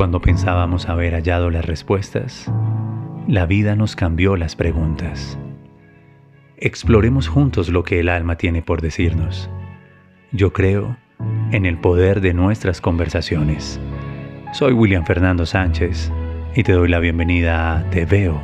Cuando pensábamos haber hallado las respuestas, la vida nos cambió las preguntas. Exploremos juntos lo que el alma tiene por decirnos. Yo creo en el poder de nuestras conversaciones. Soy William Fernando Sánchez y te doy la bienvenida a Te Veo,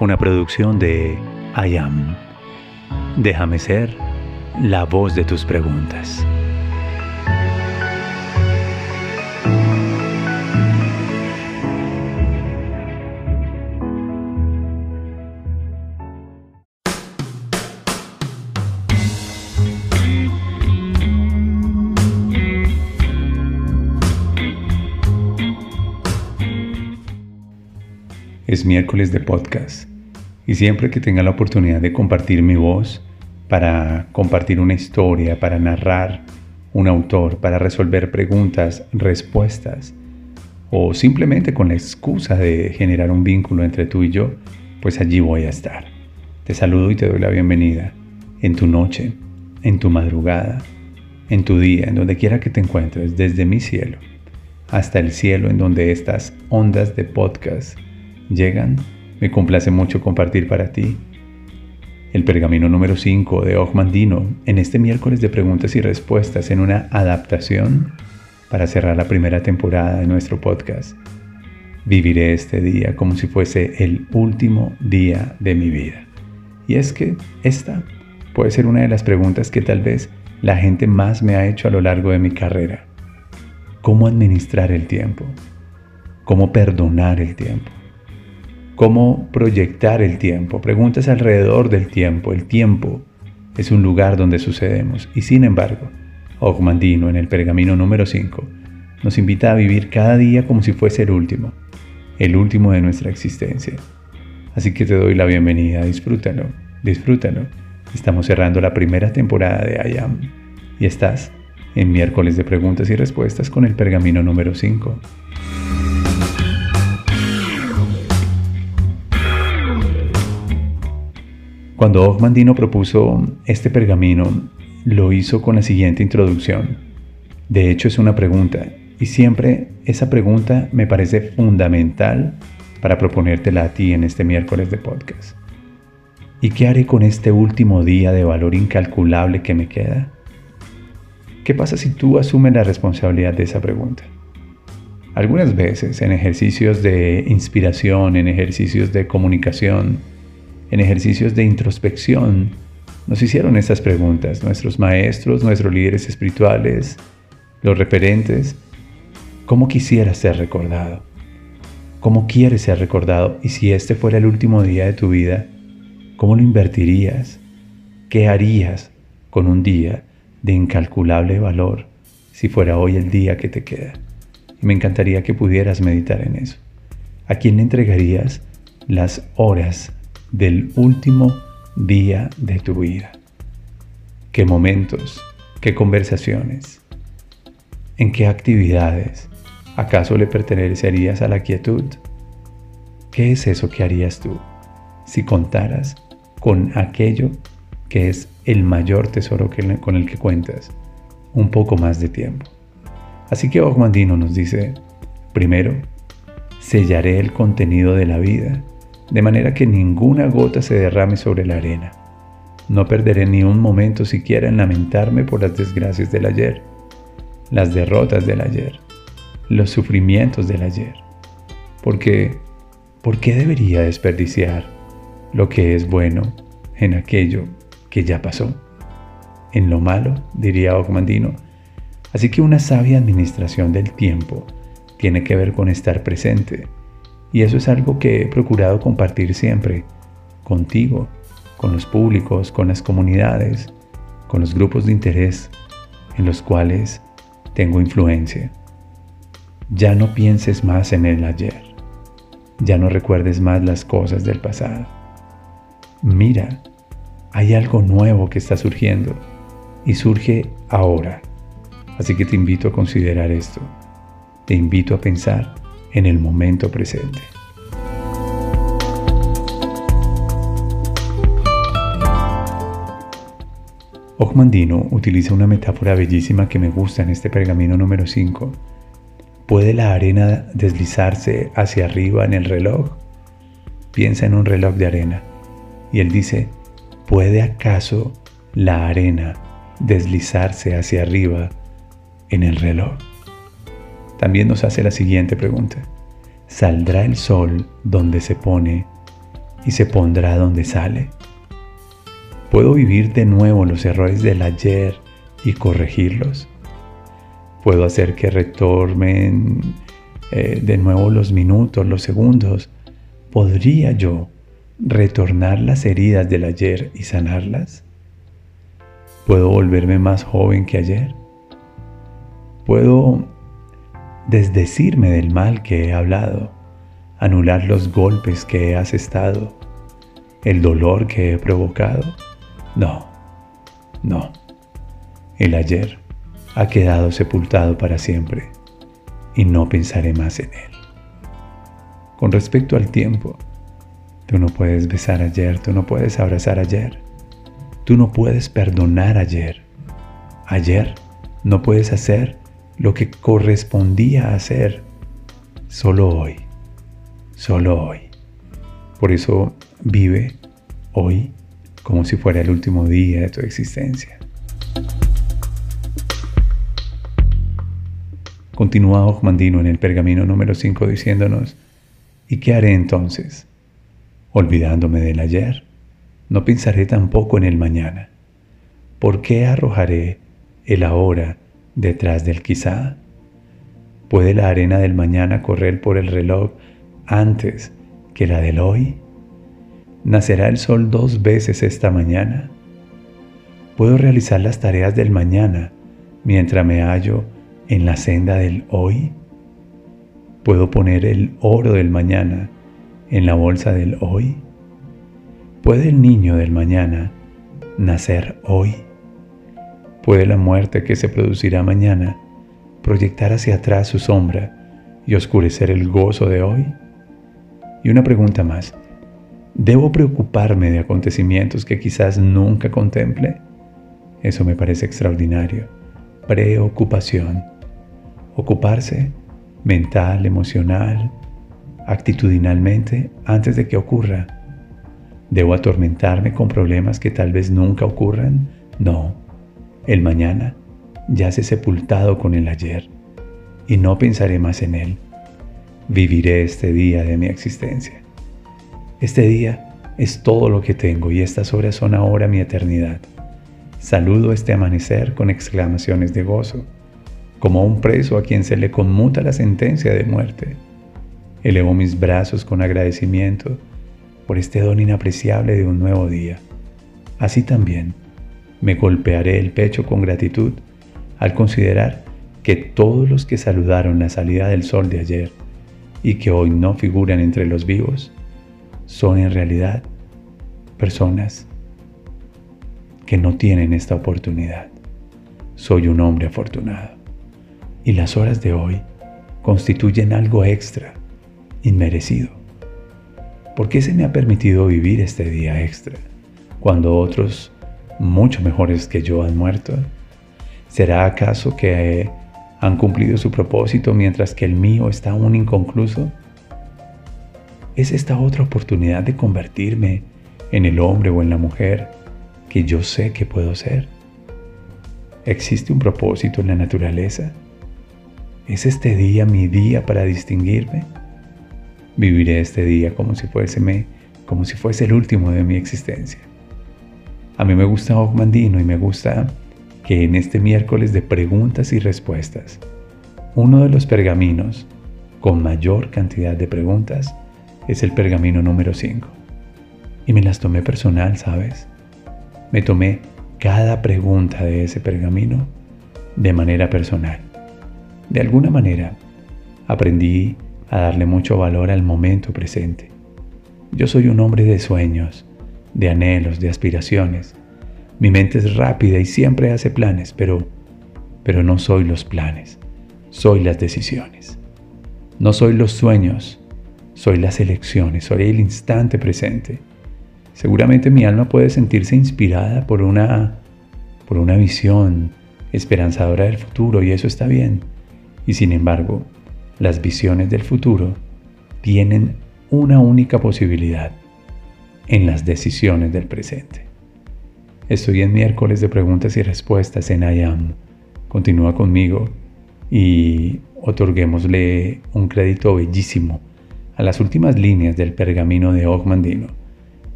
una producción de I Am. Déjame ser la voz de tus preguntas. Es miércoles de podcast y siempre que tenga la oportunidad de compartir mi voz para compartir una historia, para narrar un autor, para resolver preguntas, respuestas o simplemente con la excusa de generar un vínculo entre tú y yo, pues allí voy a estar. Te saludo y te doy la bienvenida en tu noche, en tu madrugada, en tu día, en donde quiera que te encuentres, desde mi cielo hasta el cielo en donde estas ondas de podcast llegan, me complace mucho compartir para ti el pergamino número 5 de Ogmandino en este miércoles de preguntas y respuestas en una adaptación para cerrar la primera temporada de nuestro podcast. Viviré este día como si fuese el último día de mi vida. Y es que esta puede ser una de las preguntas que tal vez la gente más me ha hecho a lo largo de mi carrera. ¿Cómo administrar el tiempo? ¿Cómo perdonar el tiempo? ¿Cómo proyectar el tiempo? Preguntas alrededor del tiempo. El tiempo es un lugar donde sucedemos. Y sin embargo, Ogmandino en el pergamino número 5 nos invita a vivir cada día como si fuese el último, el último de nuestra existencia. Así que te doy la bienvenida, disfrútalo, disfrútalo. Estamos cerrando la primera temporada de IAM y estás en miércoles de preguntas y respuestas con el pergamino número 5. Cuando Ogmandino propuso este pergamino, lo hizo con la siguiente introducción. De hecho, es una pregunta, y siempre esa pregunta me parece fundamental para proponértela a ti en este miércoles de podcast. ¿Y qué haré con este último día de valor incalculable que me queda? ¿Qué pasa si tú asumes la responsabilidad de esa pregunta? Algunas veces en ejercicios de inspiración, en ejercicios de comunicación, en ejercicios de introspección, nos hicieron estas preguntas, nuestros maestros, nuestros líderes espirituales, los referentes. ¿Cómo quisieras ser recordado? ¿Cómo quieres ser recordado? Y si este fuera el último día de tu vida, ¿cómo lo invertirías? ¿Qué harías con un día de incalculable valor si fuera hoy el día que te queda? Y me encantaría que pudieras meditar en eso. ¿A quién le entregarías las horas del último día de tu vida. ¿Qué momentos? ¿Qué conversaciones? ¿En qué actividades? ¿Acaso le pertenecerías a la quietud? ¿Qué es eso que harías tú si contaras con aquello que es el mayor tesoro con el que cuentas un poco más de tiempo? Así que Ogmandino nos dice, primero, sellaré el contenido de la vida de manera que ninguna gota se derrame sobre la arena. No perderé ni un momento siquiera en lamentarme por las desgracias del ayer, las derrotas del ayer, los sufrimientos del ayer. Porque, ¿por qué debería desperdiciar lo que es bueno en aquello que ya pasó? En lo malo, diría Ogmandino. Así que una sabia administración del tiempo tiene que ver con estar presente, y eso es algo que he procurado compartir siempre contigo, con los públicos, con las comunidades, con los grupos de interés en los cuales tengo influencia. Ya no pienses más en el ayer. Ya no recuerdes más las cosas del pasado. Mira, hay algo nuevo que está surgiendo y surge ahora. Así que te invito a considerar esto. Te invito a pensar en el momento presente. Ogmandino utiliza una metáfora bellísima que me gusta en este pergamino número 5 ¿Puede la arena deslizarse hacia arriba en el reloj? Piensa en un reloj de arena. Y él dice, ¿puede acaso la arena deslizarse hacia arriba en el reloj? También nos hace la siguiente pregunta. ¿Saldrá el sol donde se pone y se pondrá donde sale? ¿Puedo vivir de nuevo los errores del ayer y corregirlos? ¿Puedo hacer que retornen eh, de nuevo los minutos, los segundos? ¿Podría yo retornar las heridas del ayer y sanarlas? ¿Puedo volverme más joven que ayer? ¿Puedo desdecirme del mal que he hablado, anular los golpes que he asestado, el dolor que he provocado. No, no. El ayer ha quedado sepultado para siempre y no pensaré más en él. Con respecto al tiempo, tú no puedes besar ayer, tú no puedes abrazar ayer, tú no puedes perdonar ayer. Ayer no puedes hacer lo que correspondía hacer solo hoy, solo hoy. Por eso vive hoy como si fuera el último día de tu existencia. Continúa Ojmandino en el pergamino número 5 diciéndonos, ¿y qué haré entonces? Olvidándome del ayer, no pensaré tampoco en el mañana. ¿Por qué arrojaré el ahora detrás del quizá? ¿Puede la arena del mañana correr por el reloj antes que la del hoy? ¿Nacerá el sol dos veces esta mañana? ¿Puedo realizar las tareas del mañana mientras me hallo en la senda del hoy? ¿Puedo poner el oro del mañana en la bolsa del hoy? ¿Puede el niño del mañana nacer hoy? ¿Puede la muerte que se producirá mañana proyectar hacia atrás su sombra y oscurecer el gozo de hoy? Y una pregunta más. ¿Debo preocuparme de acontecimientos que quizás nunca contemple? Eso me parece extraordinario. Preocupación. Ocuparse mental, emocional, actitudinalmente antes de que ocurra. ¿Debo atormentarme con problemas que tal vez nunca ocurran? No. El mañana yace sepultado con el ayer y no pensaré más en él. Viviré este día de mi existencia. Este día es todo lo que tengo y estas horas son ahora mi eternidad. Saludo este amanecer con exclamaciones de gozo, como un preso a quien se le conmuta la sentencia de muerte. Elevo mis brazos con agradecimiento por este don inapreciable de un nuevo día. Así también, me golpearé el pecho con gratitud al considerar que todos los que saludaron la salida del sol de ayer y que hoy no figuran entre los vivos, son en realidad personas que no tienen esta oportunidad. Soy un hombre afortunado. Y las horas de hoy constituyen algo extra, inmerecido. ¿Por qué se me ha permitido vivir este día extra cuando otros mucho mejores que yo han muerto? ¿Será acaso que han cumplido su propósito mientras que el mío está aún inconcluso? ¿Es esta otra oportunidad de convertirme en el hombre o en la mujer que yo sé que puedo ser? ¿Existe un propósito en la naturaleza? ¿Es este día mi día para distinguirme? Viviré este día como si fuese, como si fuese el último de mi existencia. A mí me gusta Ogmandino y me gusta que en este miércoles de preguntas y respuestas, uno de los pergaminos con mayor cantidad de preguntas es el pergamino número 5. Y me las tomé personal, ¿sabes? Me tomé cada pregunta de ese pergamino de manera personal. De alguna manera, aprendí a darle mucho valor al momento presente. Yo soy un hombre de sueños, de anhelos, de aspiraciones. Mi mente es rápida y siempre hace planes, pero, pero no soy los planes, soy las decisiones. No soy los sueños, soy las elecciones, soy el instante presente. Seguramente mi alma puede sentirse inspirada por una, por una visión esperanzadora del futuro y eso está bien. Y sin embargo, las visiones del futuro tienen una única posibilidad en las decisiones del presente. Estoy en miércoles de preguntas y respuestas en IAM. Continúa conmigo y otorguémosle un crédito bellísimo a las últimas líneas del pergamino de Ogmandino.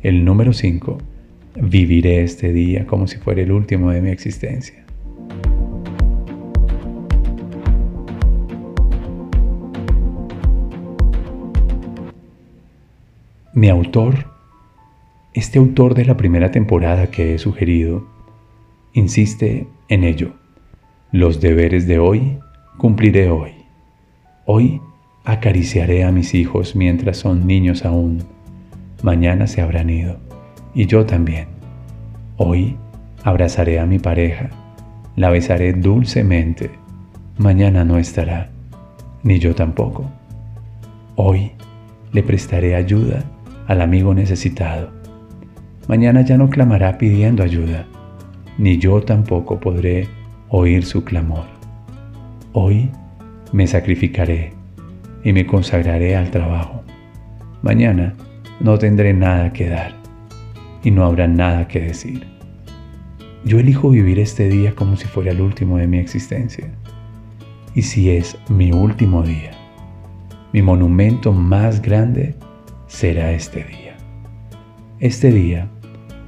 El número 5. Viviré este día como si fuera el último de mi existencia. Mi autor, este autor de la primera temporada que he sugerido, insiste en ello. Los deberes de hoy cumpliré hoy. Hoy acariciaré a mis hijos mientras son niños aún. Mañana se habrán ido, y yo también. Hoy abrazaré a mi pareja, la besaré dulcemente. Mañana no estará, ni yo tampoco. Hoy le prestaré ayuda al amigo necesitado. Mañana ya no clamará pidiendo ayuda, ni yo tampoco podré oír su clamor. Hoy me sacrificaré y me consagraré al trabajo. Mañana no tendré nada que dar y no habrá nada que decir. Yo elijo vivir este día como si fuera el último de mi existencia. Y si es mi último día, mi monumento más grande será este día. Este día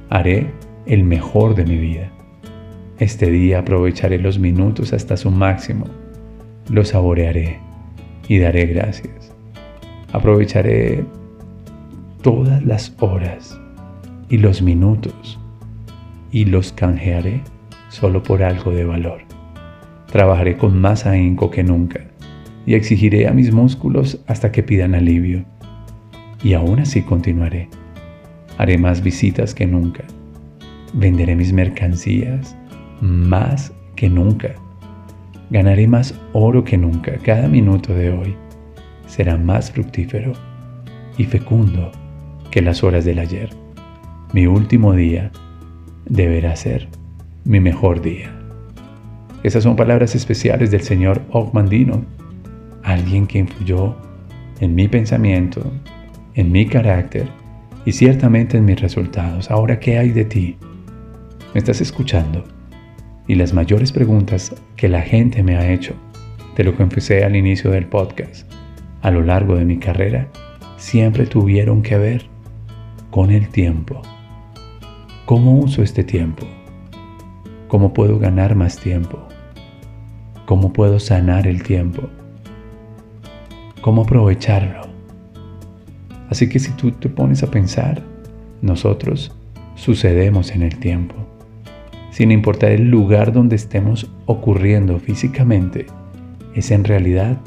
haré el mejor de mi vida. Este día aprovecharé los minutos hasta su máximo. Lo saborearé y daré gracias. Aprovecharé todas las horas y los minutos y los canjearé solo por algo de valor. Trabajaré con más ahínco que nunca y exigiré a mis músculos hasta que pidan alivio y aún así continuaré. Haré más visitas que nunca. Venderé mis mercancías más que nunca. Ganaré más oro que nunca. Cada minuto de hoy será más fructífero y fecundo que las horas del ayer. Mi último día deberá ser mi mejor día. Esas son palabras especiales del señor Ogmandino, alguien que influyó en mi pensamiento, en mi carácter y ciertamente en mis resultados. Ahora, ¿qué hay de ti? ¿Me estás escuchando? Y las mayores preguntas que la gente me ha hecho, de lo empecé al inicio del podcast, a lo largo de mi carrera, siempre tuvieron que ver con el tiempo. ¿Cómo uso este tiempo? ¿Cómo puedo ganar más tiempo? ¿Cómo puedo sanar el tiempo? ¿Cómo aprovecharlo? Así que si tú te pones a pensar, nosotros sucedemos en el tiempo. Sin importar el lugar donde estemos ocurriendo físicamente, es en realidad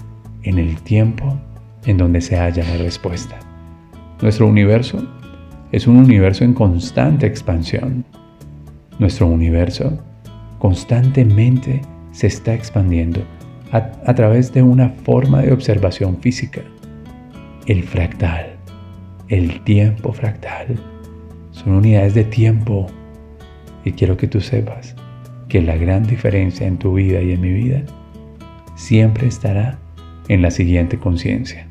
en el tiempo en donde se halla la respuesta. Nuestro universo es un universo en constante expansión. Nuestro universo constantemente se está expandiendo a, a, través de una forma de observación física, el fractal el tiempo fractal. Son unidades de tiempo. Y quiero que tú sepas que la gran diferencia en tu vida y en mi vida siempre estará en la siguiente conciencia.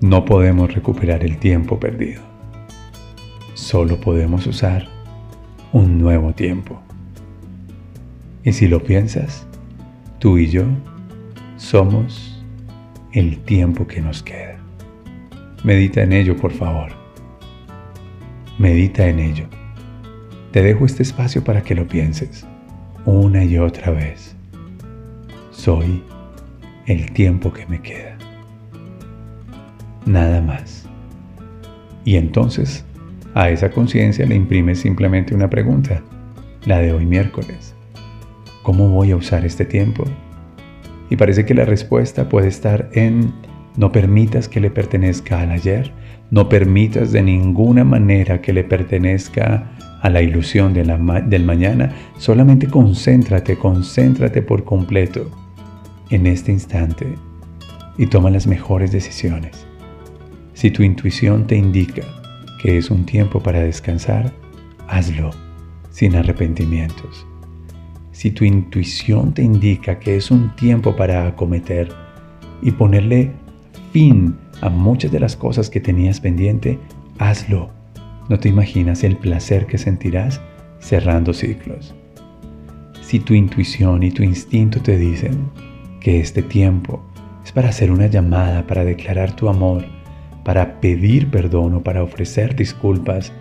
No podemos recuperar el tiempo perdido. Solo podemos usar un nuevo tiempo. Y si lo piensas, tú y yo somos el tiempo que nos queda. Medita en ello, por favor. Medita en ello. Te dejo este espacio para que lo pienses una y otra vez. Soy el tiempo que me queda. Nada más. Y entonces a esa conciencia le imprimes simplemente una pregunta, la de hoy miércoles. ¿Cómo voy a usar este tiempo? Y parece que la respuesta puede estar en no permitas que le pertenezca al ayer, no permitas de ninguna manera que le pertenezca a la ilusión de la del mañana, solamente concéntrate, concéntrate por completo en este instante y toma las mejores decisiones. Si tu intuición te indica que es un tiempo para descansar, hazlo sin arrepentimientos. Si tu intuición te indica que es un tiempo para acometer y ponerle fin a muchas de las cosas que tenías pendiente, hazlo. No te imaginas el placer que sentirás cerrando ciclos. Si tu intuición y tu instinto te dicen que este tiempo es para hacer una llamada, para declarar tu amor, para pedir perdón o para ofrecer disculpas,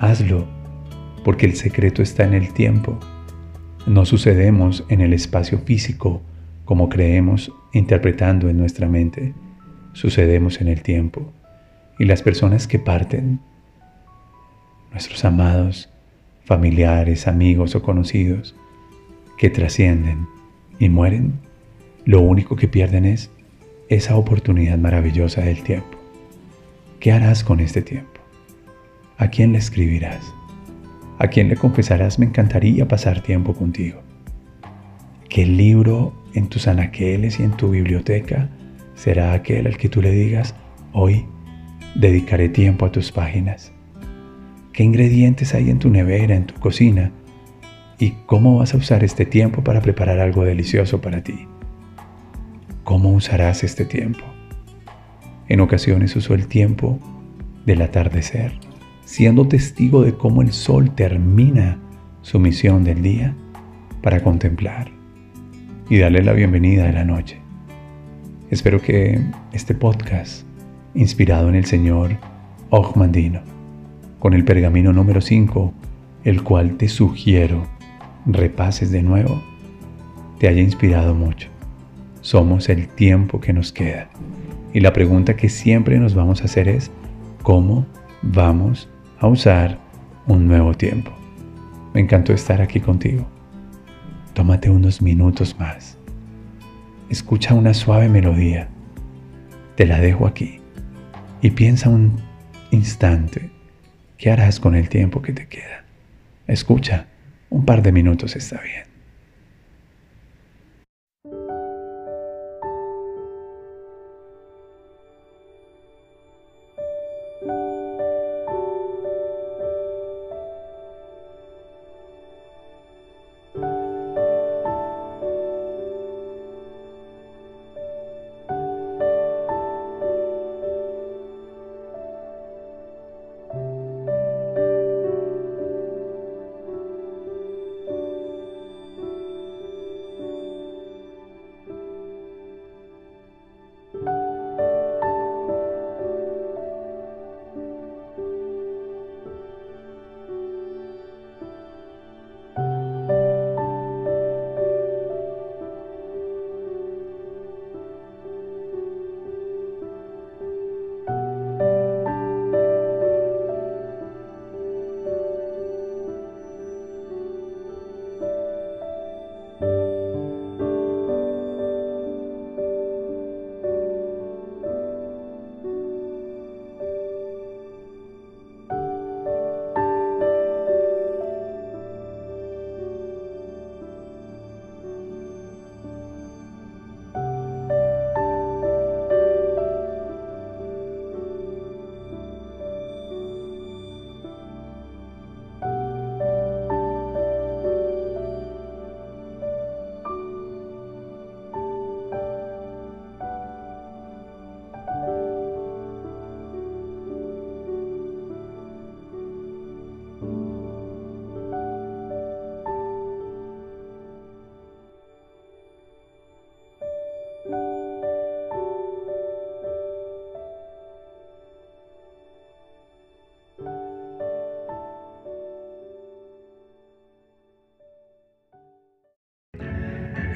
hazlo, porque el secreto está en el tiempo. No sucedemos en el espacio físico como creemos interpretando en nuestra mente. Sucedemos en el tiempo. Y las personas que parten, nuestros amados, familiares, amigos o conocidos, que trascienden y mueren, lo único que pierden es esa oportunidad maravillosa del tiempo. ¿Qué harás con este tiempo? ¿A quién le escribirás? ¿A quién le confesarás me encantaría pasar tiempo contigo? ¿Qué libro en tus anaqueles y en tu biblioteca será aquel al que tú le digas, hoy dedicaré tiempo a tus páginas? ¿Qué ingredientes hay en tu nevera, en tu cocina? ¿Y cómo vas a usar este tiempo para preparar algo delicioso para ti? ¿Cómo usarás este tiempo? En ocasiones uso el tiempo del atardecer, siendo testigo de cómo el sol termina su misión del día para contemplar y darle la bienvenida a la noche. Espero que este podcast, inspirado en el Señor Ogmandino, con el pergamino número 5, el cual te sugiero repases de nuevo, te haya inspirado mucho somos el tiempo que nos queda. Y la pregunta que siempre nos vamos a hacer es, ¿cómo vamos a usar un nuevo tiempo? Me encantó estar aquí contigo. Tómate unos minutos más. Escucha una suave melodía. Te la dejo aquí. Y piensa un instante, ¿qué harás con el tiempo que te queda? Escucha, un par de minutos está bien.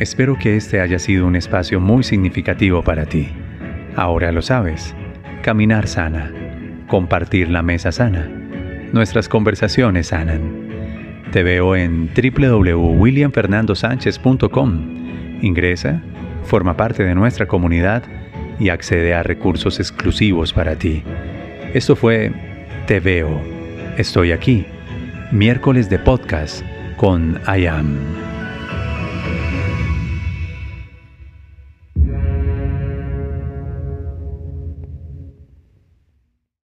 Espero que este haya sido un espacio muy significativo para ti. Ahora lo sabes. Caminar sana. Compartir la mesa sana. Nuestras conversaciones sanan. Te veo en www.williamfernandosánchez.com. Ingresa, forma parte de nuestra comunidad y accede a recursos exclusivos para ti. Esto fue Te veo. Estoy aquí. Miércoles de podcast con I Am.